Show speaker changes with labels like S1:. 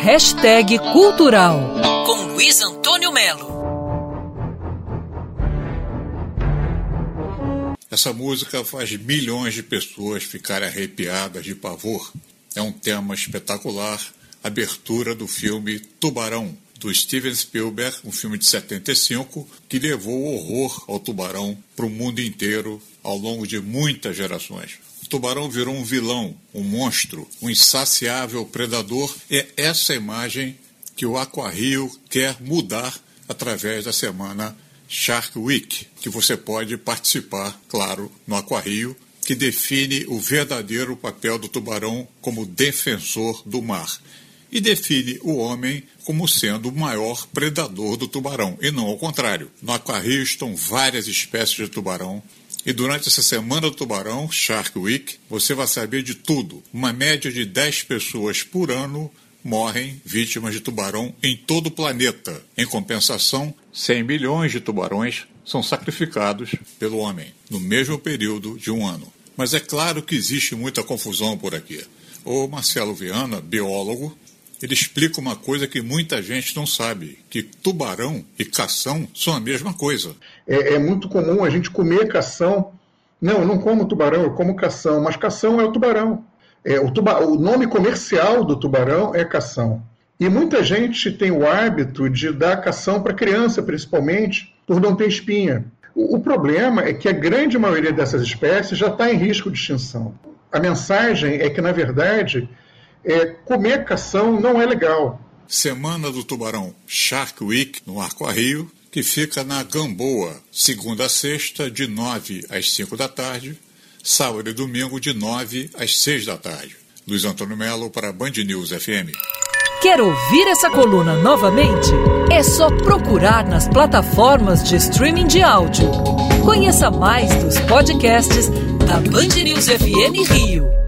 S1: Hashtag Cultural com Luiz Antônio Melo.
S2: Essa música faz milhões de pessoas ficarem arrepiadas de pavor. É um tema espetacular. Abertura do filme Tubarão, do Steven Spielberg, um filme de 75 que levou horror ao tubarão para o mundo inteiro ao longo de muitas gerações. O tubarão virou um vilão, um monstro, um insaciável predador. É essa imagem que o Aquarrio quer mudar através da semana Shark Week, que você pode participar, claro, no Aquarrio, que define o verdadeiro papel do tubarão como defensor do mar e define o homem como sendo o maior predador do tubarão, e não ao contrário. No Aquarrio estão várias espécies de tubarão, e durante essa semana do tubarão, Shark Week, você vai saber de tudo. Uma média de 10 pessoas por ano morrem vítimas de tubarão em todo o planeta. Em compensação, 100 milhões de tubarões são sacrificados pelo homem no mesmo período de um ano. Mas é claro que existe muita confusão por aqui. O Marcelo Viana, biólogo, ele explica uma coisa que muita gente não sabe, que tubarão e cação são a mesma coisa.
S3: É, é muito comum a gente comer cação. Não, eu não como tubarão, eu como cação, mas cação é o tubarão. É, o, tuba... o nome comercial do tubarão é cação. E muita gente tem o hábito de dar cação para criança, principalmente, por não ter espinha. O, o problema é que a grande maioria dessas espécies já está em risco de extinção. A mensagem é que, na verdade, é, comer cação não é legal.
S2: Semana do Tubarão Shark Week no Arco Rio, que fica na Gamboa, segunda a sexta, de 9 às 5 da tarde, sábado e domingo, de 9 às 6 da tarde. Luiz Antônio Melo para Band News FM.
S1: Quer ouvir essa coluna novamente? É só procurar nas plataformas de streaming de áudio. Conheça mais dos podcasts da Band News FM Rio.